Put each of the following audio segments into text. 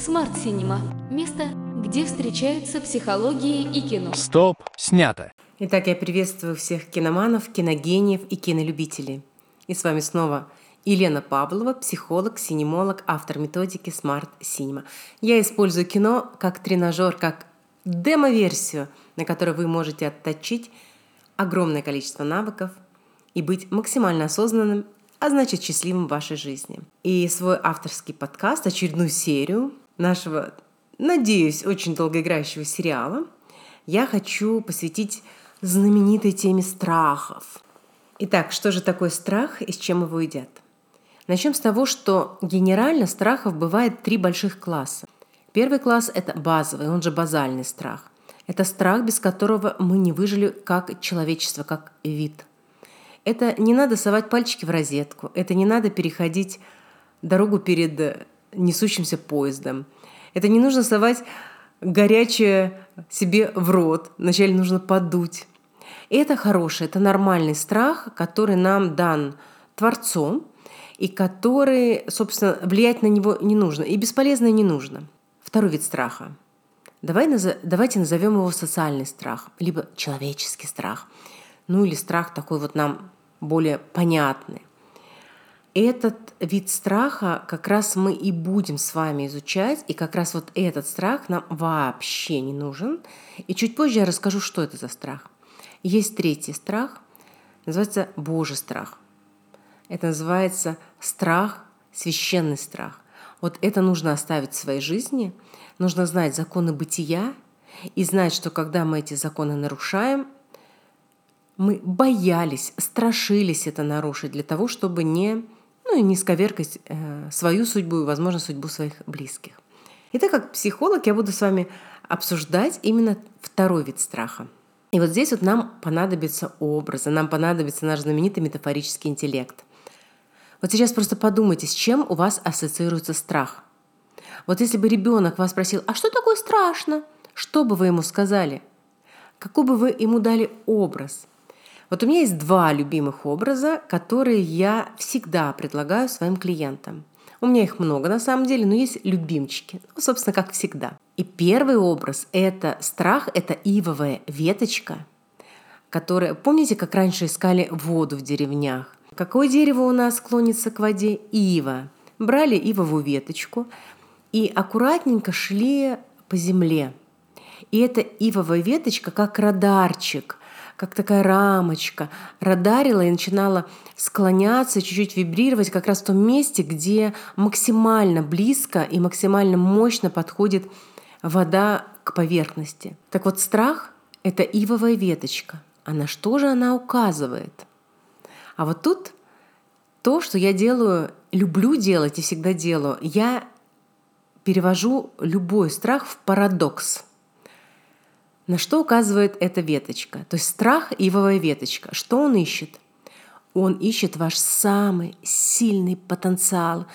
Смарт Синема – место, где встречаются психологии и кино. Стоп, снято. Итак, я приветствую всех киноманов, киногениев и кинолюбителей. И с вами снова Елена Павлова, психолог, синемолог, автор методики Smart Cinema. Я использую кино как тренажер, как демо-версию, на которой вы можете отточить огромное количество навыков и быть максимально осознанным, а значит счастливым в вашей жизни. И свой авторский подкаст, очередную серию нашего, надеюсь, очень долгоиграющего сериала я хочу посвятить знаменитой теме страхов. Итак, что же такое страх и с чем его едят? Начнем с того, что генерально страхов бывает три больших класса. Первый класс – это базовый, он же базальный страх. Это страх, без которого мы не выжили как человечество, как вид. Это не надо совать пальчики в розетку, это не надо переходить дорогу перед несущимся поездом. Это не нужно совать горячее себе в рот. Вначале нужно подуть. И это хороший, это нормальный страх, который нам дан Творцом, и который, собственно, влиять на него не нужно, и бесполезно не нужно. Второй вид страха. Давай, давайте назовем его социальный страх, либо человеческий страх. Ну или страх такой вот нам более понятный. Этот вид страха как раз мы и будем с вами изучать, и как раз вот этот страх нам вообще не нужен. И чуть позже я расскажу, что это за страх. Есть третий страх, называется Божий страх. Это называется страх, священный страх. Вот это нужно оставить в своей жизни. Нужно знать законы бытия и знать, что когда мы эти законы нарушаем, мы боялись, страшились это нарушить для того, чтобы не ну и не сковеркать э, свою судьбу и, возможно, судьбу своих близких. Итак, как психолог я буду с вами обсуждать именно второй вид страха. И вот здесь вот нам понадобятся образы, нам понадобится наш знаменитый метафорический интеллект. Вот сейчас просто подумайте, с чем у вас ассоциируется страх. Вот если бы ребенок вас спросил, а что такое страшно? Что бы вы ему сказали? Какой бы вы ему дали образ? Вот у меня есть два любимых образа, которые я всегда предлагаю своим клиентам. У меня их много на самом деле, но есть любимчики. Ну, собственно, как всегда. И первый образ – это страх, это ивовая веточка, которая... Помните, как раньше искали воду в деревнях? Какое дерево у нас клонится к воде? Ива. Брали ивовую веточку и аккуратненько шли по земле. И эта ивовая веточка как радарчик как такая рамочка, радарила и начинала склоняться, чуть-чуть вибрировать как раз в том месте, где максимально близко и максимально мощно подходит вода к поверхности. Так вот, страх — это ивовая веточка. А на что же она указывает? А вот тут то, что я делаю, люблю делать и всегда делаю, я перевожу любой страх в парадокс – на что указывает эта веточка? То есть страх – ивовая веточка. Что он ищет? Он ищет ваш самый сильный потенциал.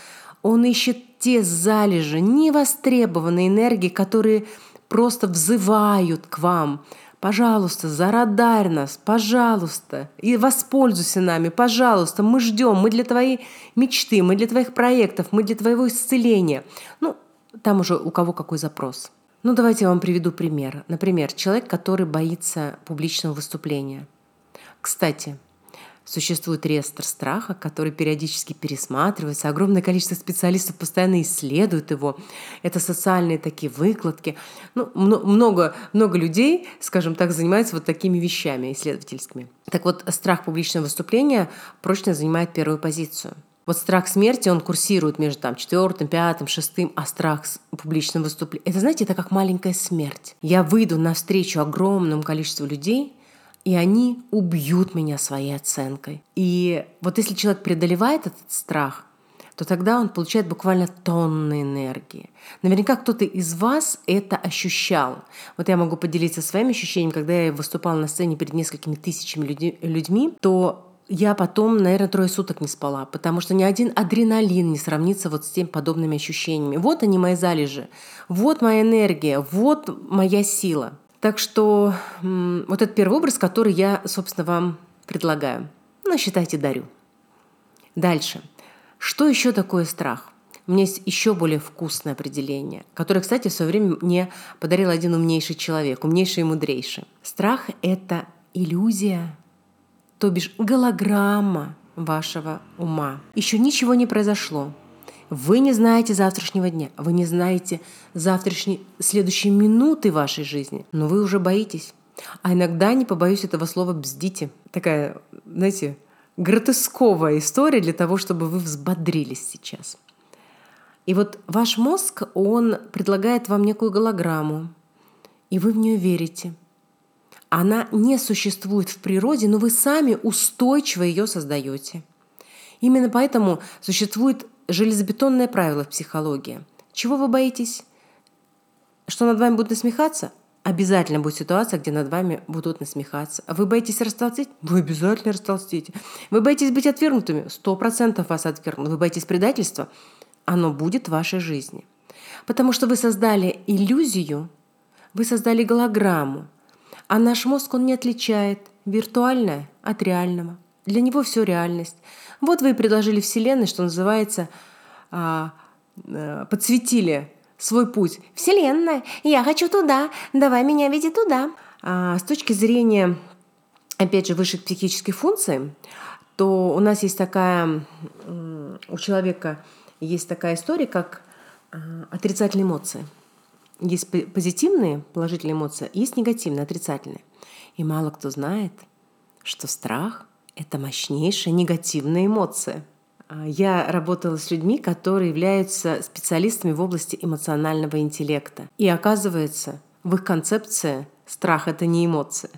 Он ищет те залежи невостребованной энергии, которые просто взывают к вам. Пожалуйста, зарадарь нас, пожалуйста, и воспользуйся нами, пожалуйста, мы ждем, мы для твоей мечты, мы для твоих проектов, мы для твоего исцеления. Ну, там уже у кого какой запрос. Ну, давайте я вам приведу пример. Например, человек, который боится публичного выступления. Кстати, Существует реестр страха, который периодически пересматривается. Огромное количество специалистов постоянно исследуют его. Это социальные такие выкладки. Ну, много, много людей, скажем так, занимаются вот такими вещами исследовательскими. Так вот, страх публичного выступления прочно занимает первую позицию – вот страх смерти, он курсирует между там четвертым, пятым, шестым, а страх с публичным выступлением. Это, знаете, это как маленькая смерть. Я выйду навстречу огромному количеству людей, и они убьют меня своей оценкой. И вот если человек преодолевает этот страх, то тогда он получает буквально тонны энергии. Наверняка кто-то из вас это ощущал. Вот я могу поделиться своим ощущением, когда я выступала на сцене перед несколькими тысячами людьми, то я потом, наверное, трое суток не спала, потому что ни один адреналин не сравнится вот с тем подобными ощущениями. Вот они мои залежи, вот моя энергия, вот моя сила. Так что вот этот первый образ, который я, собственно, вам предлагаю. Ну, считайте, дарю. Дальше. Что еще такое страх? У меня есть еще более вкусное определение, которое, кстати, в свое время мне подарил один умнейший человек, умнейший и мудрейший. Страх — это иллюзия, то бишь голограмма вашего ума. Еще ничего не произошло. Вы не знаете завтрашнего дня, вы не знаете завтрашней, следующей минуты вашей жизни, но вы уже боитесь. А иногда, не побоюсь этого слова, бздите. Такая, знаете, гротесковая история для того, чтобы вы взбодрились сейчас. И вот ваш мозг, он предлагает вам некую голограмму, и вы в нее верите. Она не существует в природе, но вы сами устойчиво ее создаете. Именно поэтому существует железобетонное правило в психологии. Чего вы боитесь? Что над вами будут насмехаться? Обязательно будет ситуация, где над вами будут насмехаться. Вы боитесь растолстеть? Вы обязательно растолстите. Вы боитесь быть отвергнутыми? Сто процентов вас отвергнут. Вы боитесь предательства? Оно будет в вашей жизни. Потому что вы создали иллюзию, вы создали голограмму, а наш мозг, он не отличает виртуальное от реального. Для него все реальность. Вот вы и предложили Вселенной, что называется, а, а, подсветили свой путь. Вселенная, я хочу туда, давай меня веди туда. А, с точки зрения, опять же, высших психических функций, то у нас есть такая, у человека есть такая история, как а, отрицательные эмоции. Есть позитивные, положительные эмоции, есть негативные, отрицательные. И мало кто знает, что страх – это мощнейшая негативная эмоция. А, я работала с людьми, которые являются специалистами в области эмоционального интеллекта. И оказывается, в их концепции страх – это не эмоция.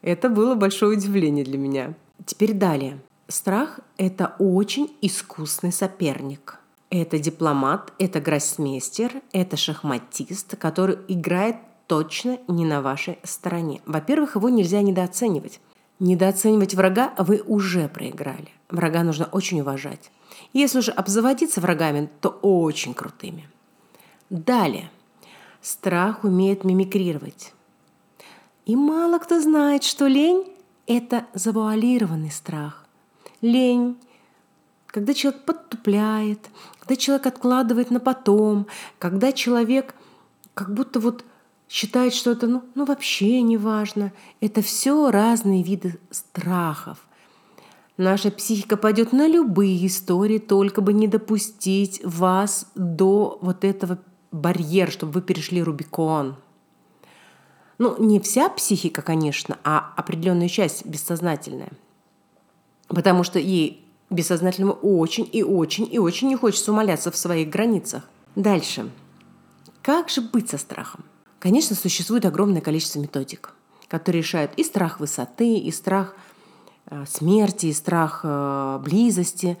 Это было большое удивление для меня. Теперь далее. Страх – это очень искусный соперник – это дипломат, это гроссмейстер, это шахматист, который играет точно не на вашей стороне. Во-первых, его нельзя недооценивать. Недооценивать врага вы уже проиграли. Врага нужно очень уважать. Если уже обзаводиться врагами, то очень крутыми. Далее. Страх умеет мимикрировать. И мало кто знает, что лень – это завуалированный страх. Лень когда человек подтупляет, когда человек откладывает на потом, когда человек как будто вот считает, что это ну, ну вообще не важно. Это все разные виды страхов. Наша психика пойдет на любые истории, только бы не допустить вас до вот этого барьера, чтобы вы перешли Рубикон. Ну, не вся психика, конечно, а определенная часть бессознательная. Потому что ей Бессознательному очень и очень и очень не хочется умоляться в своих границах. Дальше. Как же быть со страхом? Конечно, существует огромное количество методик, которые решают и страх высоты, и страх э, смерти, и страх э, близости.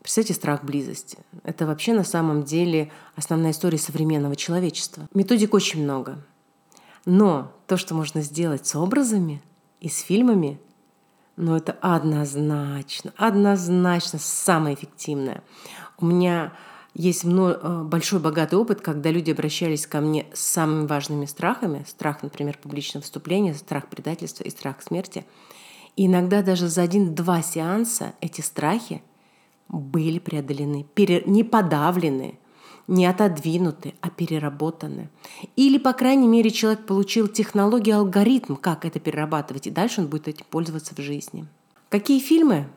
Представьте, страх близости. Это вообще на самом деле основная история современного человечества. Методик очень много. Но то, что можно сделать с образами и с фильмами, но это однозначно, однозначно самое эффективное. У меня есть э, большой богатый опыт, когда люди обращались ко мне с самыми важными страхами. Страх, например, публичного выступления, страх предательства и страх смерти. И иногда даже за один-два сеанса эти страхи были преодолены, не подавлены, не отодвинуты, а переработаны. Или, по крайней мере, человек получил технологию, алгоритм, как это перерабатывать, и дальше он будет этим пользоваться в жизни. Какие фильмы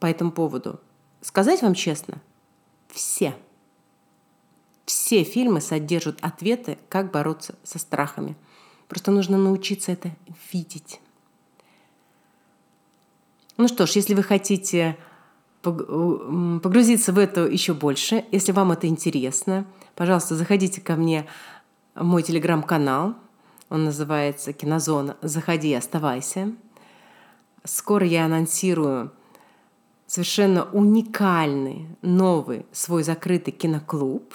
по этому поводу? Сказать вам честно, все. Все фильмы содержат ответы, как бороться со страхами. Просто нужно научиться это видеть. Ну что ж, если вы хотите погрузиться в это еще больше, если вам это интересно, пожалуйста, заходите ко мне в мой телеграм-канал. Он называется «Кинозона. Заходи, оставайся». Скоро я анонсирую совершенно уникальный, новый свой закрытый киноклуб.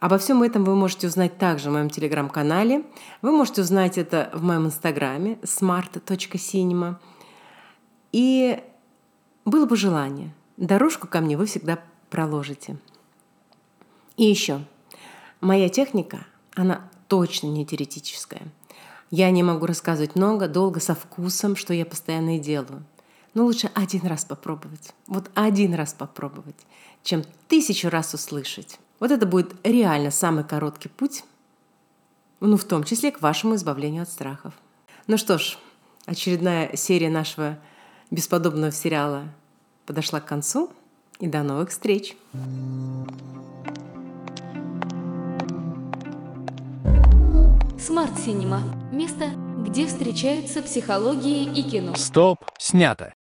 Обо всем этом вы можете узнать также в моем телеграм-канале. Вы можете узнать это в моем инстаграме smart.cinema. И было бы желание, дорожку ко мне вы всегда проложите. И еще, моя техника, она точно не теоретическая. Я не могу рассказывать много, долго, со вкусом, что я постоянно и делаю. Но лучше один раз попробовать. Вот один раз попробовать, чем тысячу раз услышать. Вот это будет реально самый короткий путь, ну, в том числе к вашему избавлению от страхов. Ну что ж, очередная серия нашего бесподобного сериала подошла к концу. И до новых встреч! Смарт Синема. Место, где встречаются психология и кино. Стоп, снято.